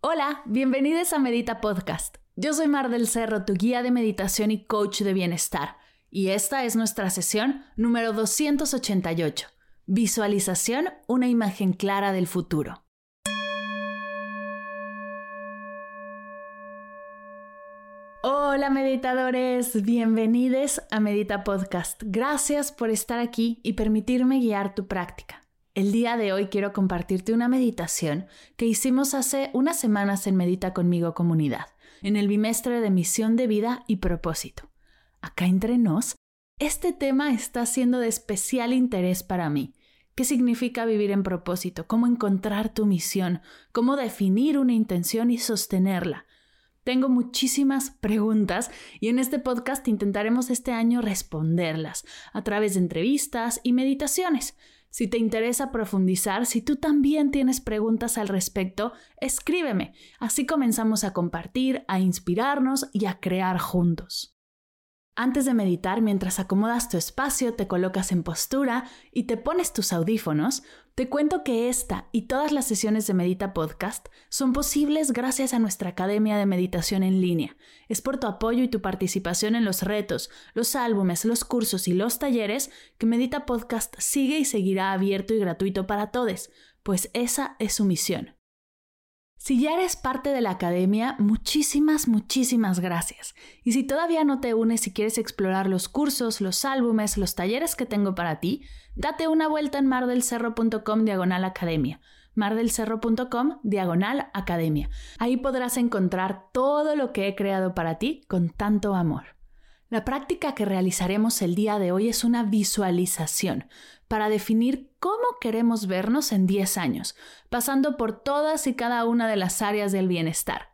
Hola, bienvenidos a Medita Podcast. Yo soy Mar del Cerro, tu guía de meditación y coach de bienestar, y esta es nuestra sesión número 288. Visualización, una imagen clara del futuro. Hola meditadores, bienvenidos a Medita Podcast. Gracias por estar aquí y permitirme guiar tu práctica. El día de hoy quiero compartirte una meditación que hicimos hace unas semanas en Medita conmigo comunidad, en el bimestre de misión de vida y propósito. Acá entre nos, este tema está siendo de especial interés para mí. ¿Qué significa vivir en propósito? ¿Cómo encontrar tu misión? ¿Cómo definir una intención y sostenerla? Tengo muchísimas preguntas y en este podcast intentaremos este año responderlas a través de entrevistas y meditaciones. Si te interesa profundizar, si tú también tienes preguntas al respecto, escríbeme. Así comenzamos a compartir, a inspirarnos y a crear juntos. Antes de meditar, mientras acomodas tu espacio, te colocas en postura y te pones tus audífonos, te cuento que esta y todas las sesiones de Medita Podcast son posibles gracias a nuestra Academia de Meditación en línea. Es por tu apoyo y tu participación en los retos, los álbumes, los cursos y los talleres que Medita Podcast sigue y seguirá abierto y gratuito para todos, pues esa es su misión. Si ya eres parte de la academia, muchísimas, muchísimas gracias. Y si todavía no te unes y quieres explorar los cursos, los álbumes, los talleres que tengo para ti, date una vuelta en mardelcerro.com diagonal academia mardelcerro.com diagonal academia. Ahí podrás encontrar todo lo que he creado para ti con tanto amor. La práctica que realizaremos el día de hoy es una visualización para definir cómo queremos vernos en 10 años, pasando por todas y cada una de las áreas del bienestar.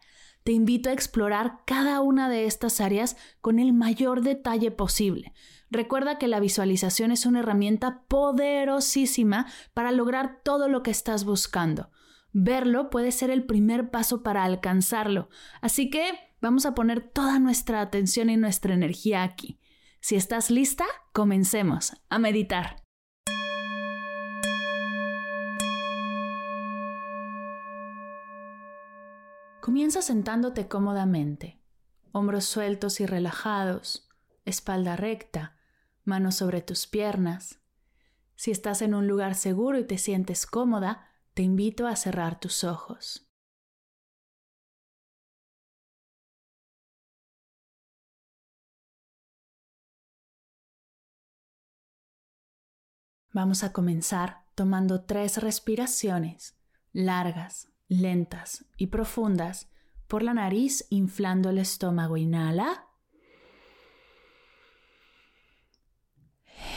Te invito a explorar cada una de estas áreas con el mayor detalle posible. Recuerda que la visualización es una herramienta poderosísima para lograr todo lo que estás buscando. Verlo puede ser el primer paso para alcanzarlo. Así que vamos a poner toda nuestra atención y nuestra energía aquí. Si estás lista, comencemos a meditar. Comienza sentándote cómodamente, hombros sueltos y relajados, espalda recta, manos sobre tus piernas. Si estás en un lugar seguro y te sientes cómoda, te invito a cerrar tus ojos. Vamos a comenzar tomando tres respiraciones largas, lentas y profundas por la nariz, inflando el estómago. Inhala.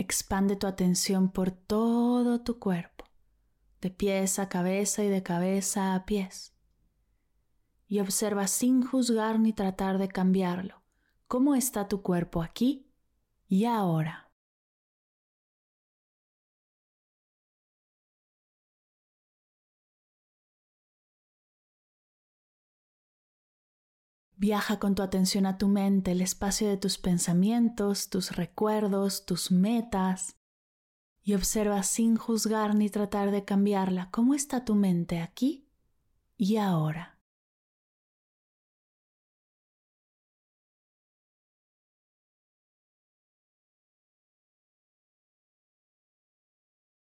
Expande tu atención por todo tu cuerpo, de pies a cabeza y de cabeza a pies. Y observa sin juzgar ni tratar de cambiarlo cómo está tu cuerpo aquí y ahora. Viaja con tu atención a tu mente, el espacio de tus pensamientos, tus recuerdos, tus metas, y observa sin juzgar ni tratar de cambiarla cómo está tu mente aquí y ahora.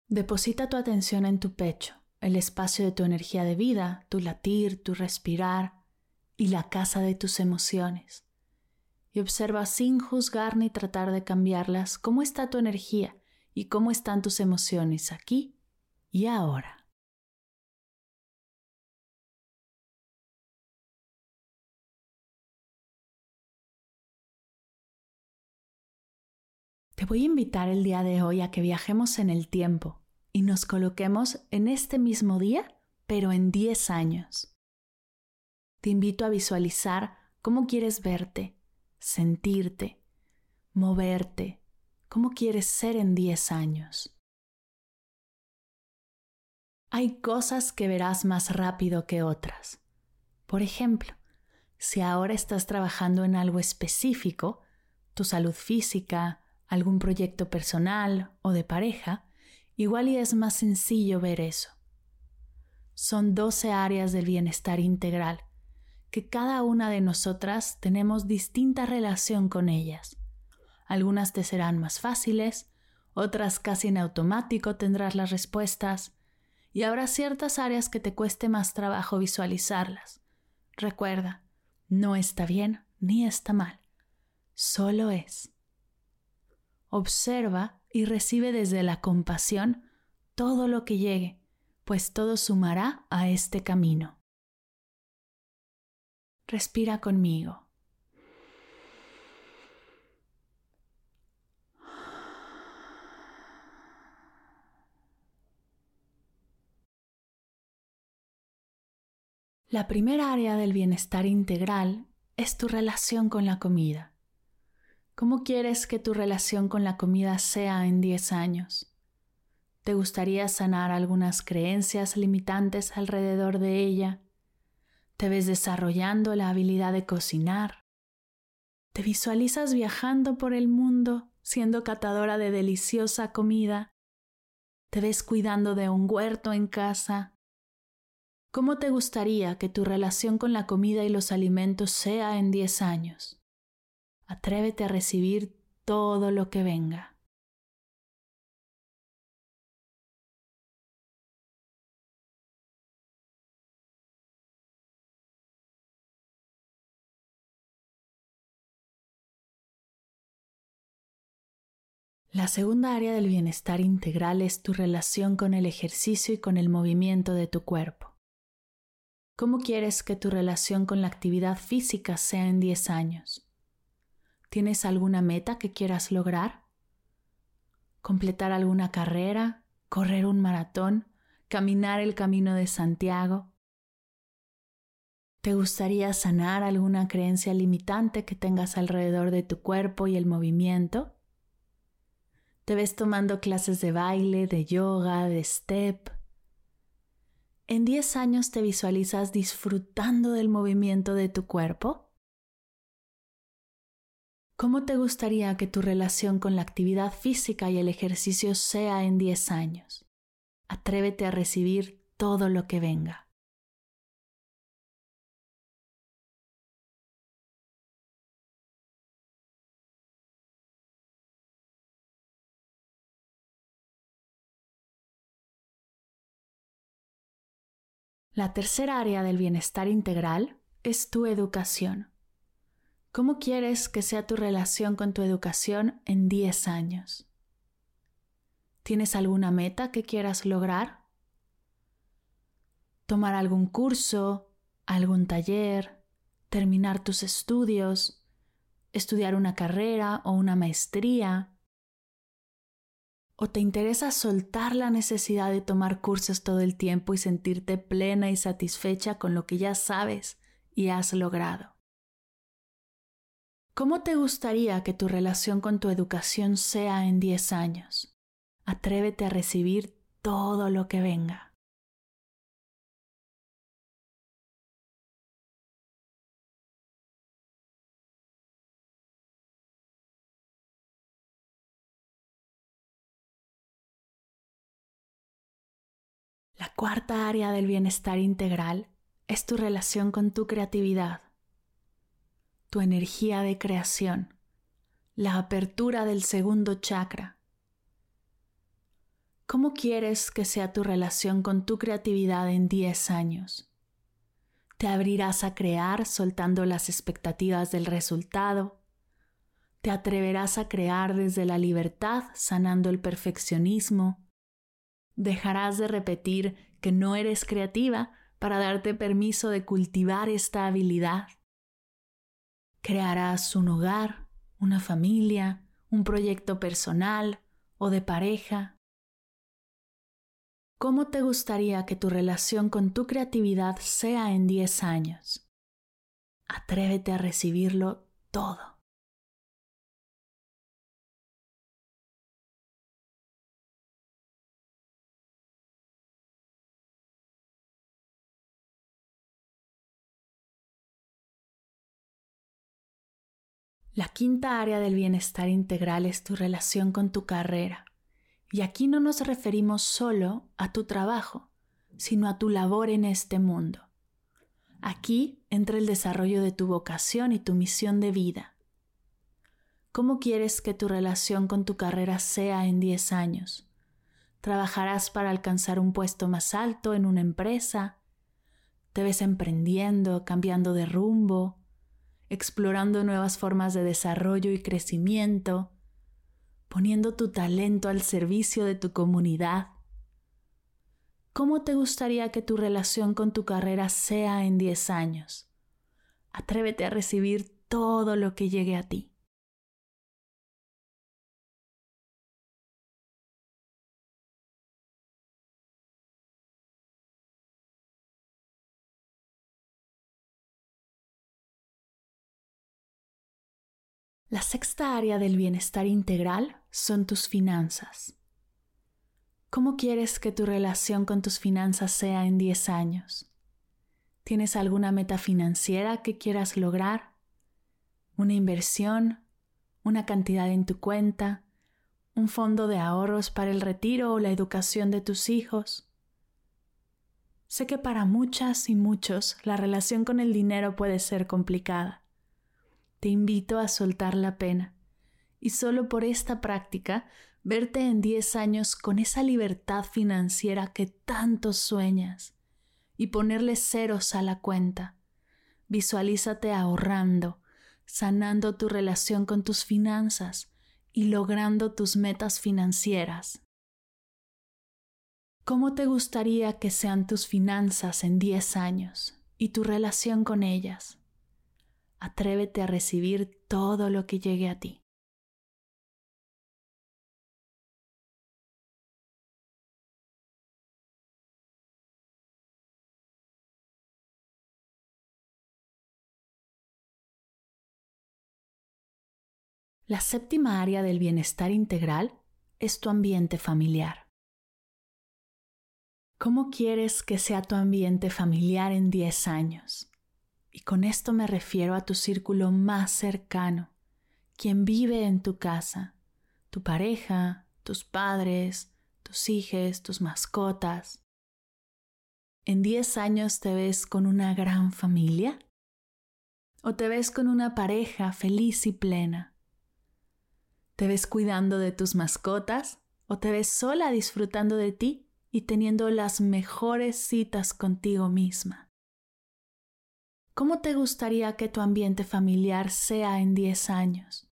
Deposita tu atención en tu pecho, el espacio de tu energía de vida, tu latir, tu respirar y la casa de tus emociones. Y observa sin juzgar ni tratar de cambiarlas cómo está tu energía y cómo están tus emociones aquí y ahora. Te voy a invitar el día de hoy a que viajemos en el tiempo y nos coloquemos en este mismo día, pero en 10 años. Te invito a visualizar cómo quieres verte, sentirte, moverte, cómo quieres ser en 10 años. Hay cosas que verás más rápido que otras. Por ejemplo, si ahora estás trabajando en algo específico, tu salud física, algún proyecto personal o de pareja, igual y es más sencillo ver eso. Son 12 áreas del bienestar integral, que cada una de nosotras tenemos distinta relación con ellas. Algunas te serán más fáciles, otras casi en automático tendrás las respuestas, y habrá ciertas áreas que te cueste más trabajo visualizarlas. Recuerda, no está bien ni está mal, solo es. Observa y recibe desde la compasión todo lo que llegue, pues todo sumará a este camino. Respira conmigo. La primera área del bienestar integral es tu relación con la comida. ¿Cómo quieres que tu relación con la comida sea en 10 años? ¿Te gustaría sanar algunas creencias limitantes alrededor de ella? ¿Te ves desarrollando la habilidad de cocinar? ¿Te visualizas viajando por el mundo siendo catadora de deliciosa comida? ¿Te ves cuidando de un huerto en casa? ¿Cómo te gustaría que tu relación con la comida y los alimentos sea en 10 años? Atrévete a recibir todo lo que venga. La segunda área del bienestar integral es tu relación con el ejercicio y con el movimiento de tu cuerpo. ¿Cómo quieres que tu relación con la actividad física sea en 10 años? ¿Tienes alguna meta que quieras lograr? ¿Completar alguna carrera? ¿Correr un maratón? ¿Caminar el camino de Santiago? ¿Te gustaría sanar alguna creencia limitante que tengas alrededor de tu cuerpo y el movimiento? ¿Te ves tomando clases de baile, de yoga, de step? ¿En 10 años te visualizas disfrutando del movimiento de tu cuerpo? ¿Cómo te gustaría que tu relación con la actividad física y el ejercicio sea en 10 años? Atrévete a recibir todo lo que venga. La tercera área del bienestar integral es tu educación. ¿Cómo quieres que sea tu relación con tu educación en 10 años? ¿Tienes alguna meta que quieras lograr? ¿Tomar algún curso, algún taller, terminar tus estudios, estudiar una carrera o una maestría? ¿O te interesa soltar la necesidad de tomar cursos todo el tiempo y sentirte plena y satisfecha con lo que ya sabes y has logrado? ¿Cómo te gustaría que tu relación con tu educación sea en 10 años? Atrévete a recibir todo lo que venga. La cuarta área del bienestar integral es tu relación con tu creatividad tu energía de creación, la apertura del segundo chakra. ¿Cómo quieres que sea tu relación con tu creatividad en 10 años? ¿Te abrirás a crear soltando las expectativas del resultado? ¿Te atreverás a crear desde la libertad sanando el perfeccionismo? ¿Dejarás de repetir que no eres creativa para darte permiso de cultivar esta habilidad? Crearás un hogar, una familia, un proyecto personal o de pareja. ¿Cómo te gustaría que tu relación con tu creatividad sea en 10 años? Atrévete a recibirlo todo. La quinta área del bienestar integral es tu relación con tu carrera. Y aquí no nos referimos solo a tu trabajo, sino a tu labor en este mundo. Aquí entra el desarrollo de tu vocación y tu misión de vida. ¿Cómo quieres que tu relación con tu carrera sea en 10 años? ¿Trabajarás para alcanzar un puesto más alto en una empresa? ¿Te ves emprendiendo, cambiando de rumbo? Explorando nuevas formas de desarrollo y crecimiento, poniendo tu talento al servicio de tu comunidad. ¿Cómo te gustaría que tu relación con tu carrera sea en 10 años? Atrévete a recibir todo lo que llegue a ti. La sexta área del bienestar integral son tus finanzas. ¿Cómo quieres que tu relación con tus finanzas sea en 10 años? ¿Tienes alguna meta financiera que quieras lograr? ¿Una inversión? ¿Una cantidad en tu cuenta? ¿Un fondo de ahorros para el retiro o la educación de tus hijos? Sé que para muchas y muchos la relación con el dinero puede ser complicada te invito a soltar la pena y solo por esta práctica verte en 10 años con esa libertad financiera que tanto sueñas y ponerle ceros a la cuenta. Visualízate ahorrando, sanando tu relación con tus finanzas y logrando tus metas financieras. ¿Cómo te gustaría que sean tus finanzas en 10 años y tu relación con ellas? Atrévete a recibir todo lo que llegue a ti. La séptima área del bienestar integral es tu ambiente familiar. ¿Cómo quieres que sea tu ambiente familiar en 10 años? Y con esto me refiero a tu círculo más cercano, quién vive en tu casa, tu pareja, tus padres, tus hijos, tus mascotas. ¿En 10 años te ves con una gran familia? ¿O te ves con una pareja feliz y plena? ¿Te ves cuidando de tus mascotas? ¿O te ves sola disfrutando de ti y teniendo las mejores citas contigo misma? ¿Cómo te gustaría que tu ambiente familiar sea en 10 años?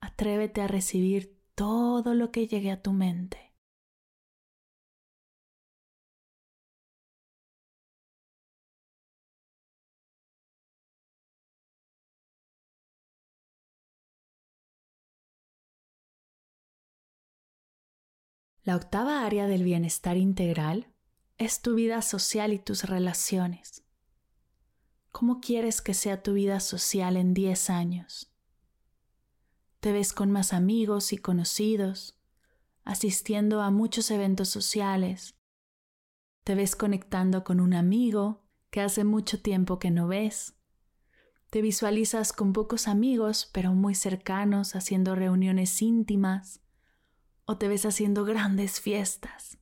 Atrévete a recibir todo lo que llegue a tu mente. La octava área del bienestar integral es tu vida social y tus relaciones. ¿Cómo quieres que sea tu vida social en 10 años? ¿Te ves con más amigos y conocidos, asistiendo a muchos eventos sociales? ¿Te ves conectando con un amigo que hace mucho tiempo que no ves? ¿Te visualizas con pocos amigos pero muy cercanos haciendo reuniones íntimas? o te ves haciendo grandes fiestas.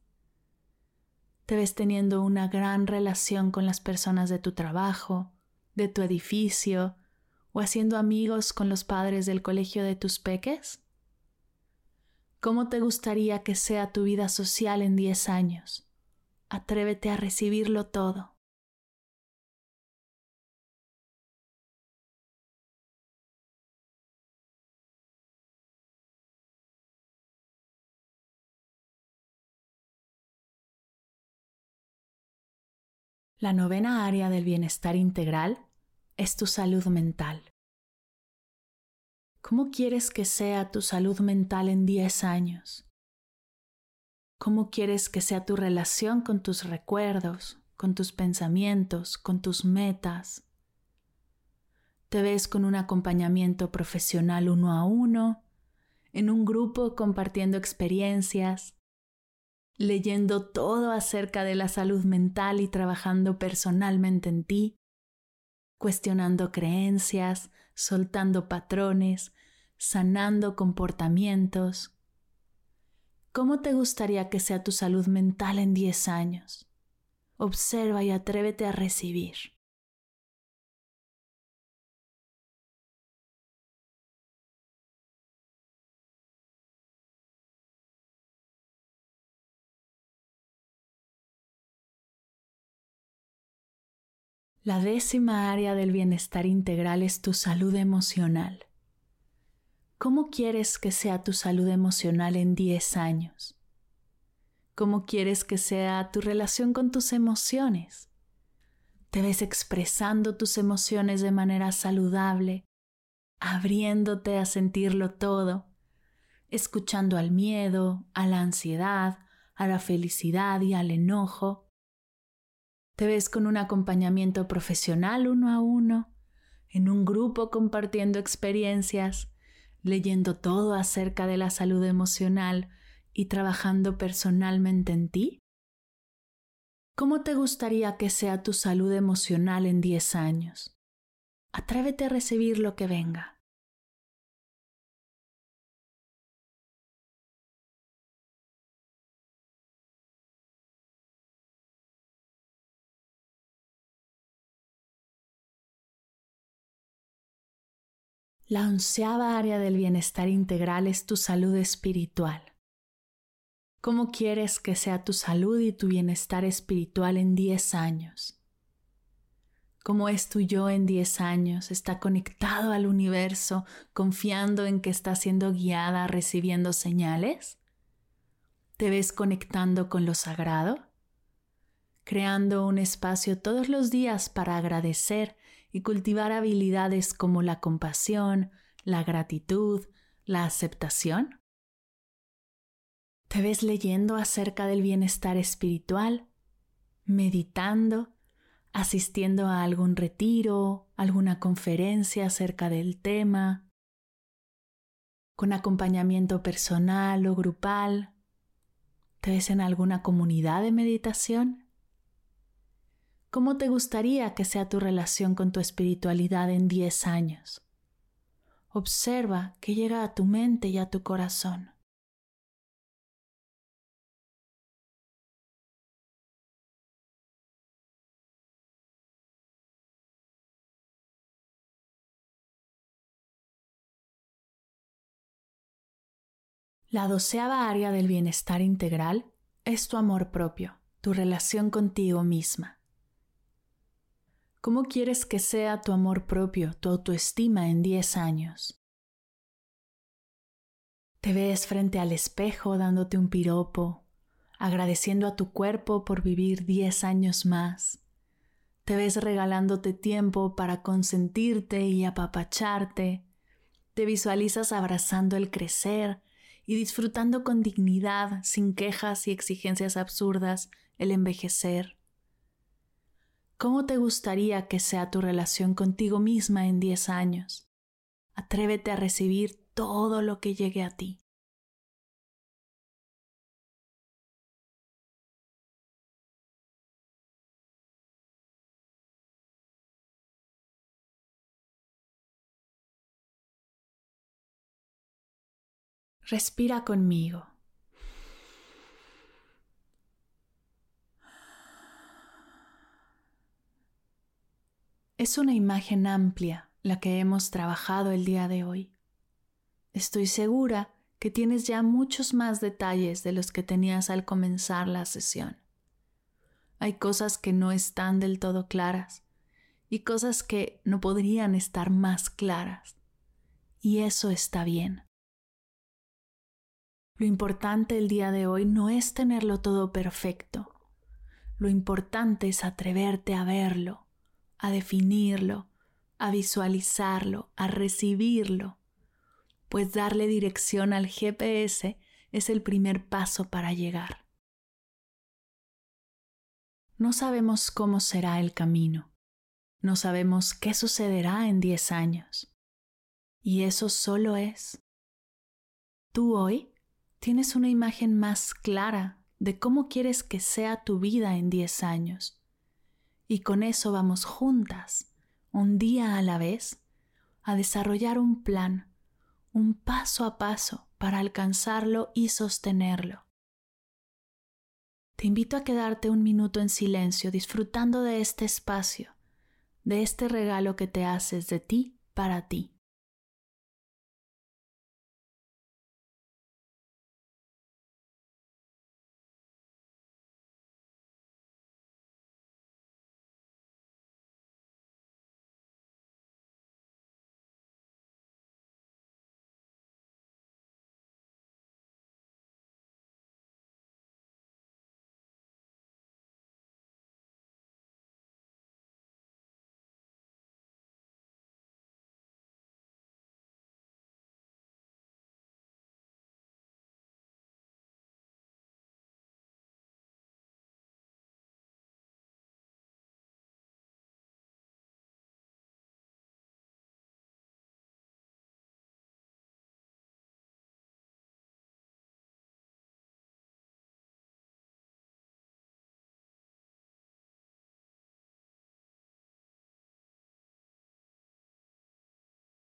Te ves teniendo una gran relación con las personas de tu trabajo, de tu edificio, o haciendo amigos con los padres del colegio de tus peques? ¿Cómo te gustaría que sea tu vida social en 10 años? Atrévete a recibirlo todo. La novena área del bienestar integral es tu salud mental. ¿Cómo quieres que sea tu salud mental en 10 años? ¿Cómo quieres que sea tu relación con tus recuerdos, con tus pensamientos, con tus metas? ¿Te ves con un acompañamiento profesional uno a uno, en un grupo compartiendo experiencias, leyendo todo acerca de la salud mental y trabajando personalmente en ti, cuestionando creencias, soltando patrones, sanando comportamientos. ¿Cómo te gustaría que sea tu salud mental en 10 años? Observa y atrévete a recibir. La décima área del bienestar integral es tu salud emocional. ¿Cómo quieres que sea tu salud emocional en 10 años? ¿Cómo quieres que sea tu relación con tus emociones? ¿Te ves expresando tus emociones de manera saludable, abriéndote a sentirlo todo, escuchando al miedo, a la ansiedad, a la felicidad y al enojo? Te ves con un acompañamiento profesional uno a uno, en un grupo compartiendo experiencias, leyendo todo acerca de la salud emocional y trabajando personalmente en ti? ¿Cómo te gustaría que sea tu salud emocional en 10 años? Atrévete a recibir lo que venga. La onceava área del bienestar integral es tu salud espiritual. ¿Cómo quieres que sea tu salud y tu bienestar espiritual en 10 años? ¿Cómo es tu yo en 10 años? ¿Está conectado al universo, confiando en que está siendo guiada, recibiendo señales? ¿Te ves conectando con lo sagrado? Creando un espacio todos los días para agradecer y cultivar habilidades como la compasión, la gratitud, la aceptación? ¿Te ves leyendo acerca del bienestar espiritual, meditando, asistiendo a algún retiro, alguna conferencia acerca del tema, con acompañamiento personal o grupal? ¿Te ves en alguna comunidad de meditación? ¿Cómo te gustaría que sea tu relación con tu espiritualidad en 10 años? Observa que llega a tu mente y a tu corazón. La doceava área del bienestar integral es tu amor propio, tu relación contigo misma. ¿Cómo quieres que sea tu amor propio, tu autoestima en 10 años? Te ves frente al espejo dándote un piropo, agradeciendo a tu cuerpo por vivir 10 años más. Te ves regalándote tiempo para consentirte y apapacharte. Te visualizas abrazando el crecer, y disfrutando con dignidad, sin quejas y exigencias absurdas, el envejecer. ¿Cómo te gustaría que sea tu relación contigo misma en 10 años? Atrévete a recibir todo lo que llegue a ti. Respira conmigo. Es una imagen amplia la que hemos trabajado el día de hoy. Estoy segura que tienes ya muchos más detalles de los que tenías al comenzar la sesión. Hay cosas que no están del todo claras y cosas que no podrían estar más claras. Y eso está bien. Lo importante el día de hoy no es tenerlo todo perfecto. Lo importante es atreverte a verlo, a definirlo, a visualizarlo, a recibirlo, pues darle dirección al GPS es el primer paso para llegar. No sabemos cómo será el camino, no sabemos qué sucederá en 10 años. Y eso solo es. Tú hoy tienes una imagen más clara de cómo quieres que sea tu vida en 10 años. Y con eso vamos juntas, un día a la vez, a desarrollar un plan, un paso a paso para alcanzarlo y sostenerlo. Te invito a quedarte un minuto en silencio disfrutando de este espacio, de este regalo que te haces de ti para ti.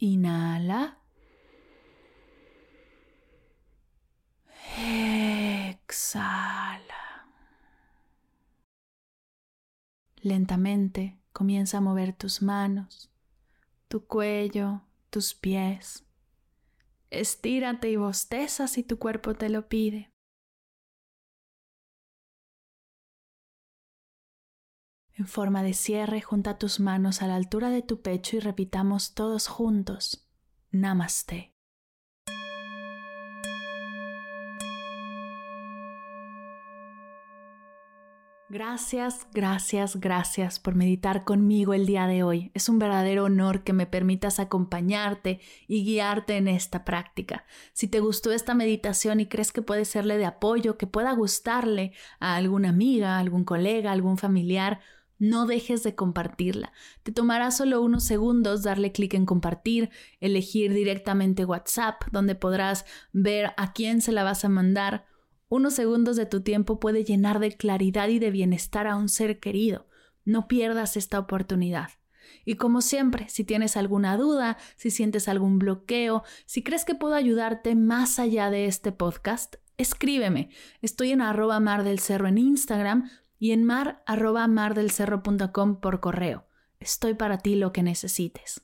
Inhala. Exhala. Lentamente comienza a mover tus manos, tu cuello, tus pies. Estírate y bosteza si tu cuerpo te lo pide. En forma de cierre, junta tus manos a la altura de tu pecho y repitamos todos juntos. Namaste. Gracias, gracias, gracias por meditar conmigo el día de hoy. Es un verdadero honor que me permitas acompañarte y guiarte en esta práctica. Si te gustó esta meditación y crees que puede serle de apoyo, que pueda gustarle a alguna amiga, algún colega, algún familiar, no dejes de compartirla. Te tomará solo unos segundos darle clic en compartir, elegir directamente WhatsApp, donde podrás ver a quién se la vas a mandar unos segundos de tu tiempo puede llenar de claridad y de bienestar a un ser querido. No pierdas esta oportunidad. Y como siempre, si tienes alguna duda, si sientes algún bloqueo, si crees que puedo ayudarte más allá de este podcast, escríbeme. Estoy en arroba mar del cerro en Instagram y en mar arroba mardelcerro.com por correo. Estoy para ti lo que necesites.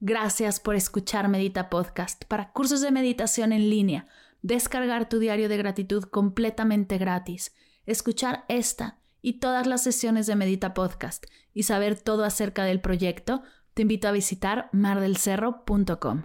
Gracias por escuchar Medita Podcast para cursos de meditación en línea descargar tu diario de gratitud completamente gratis, escuchar esta y todas las sesiones de Medita Podcast y saber todo acerca del proyecto, te invito a visitar mardelcerro.com.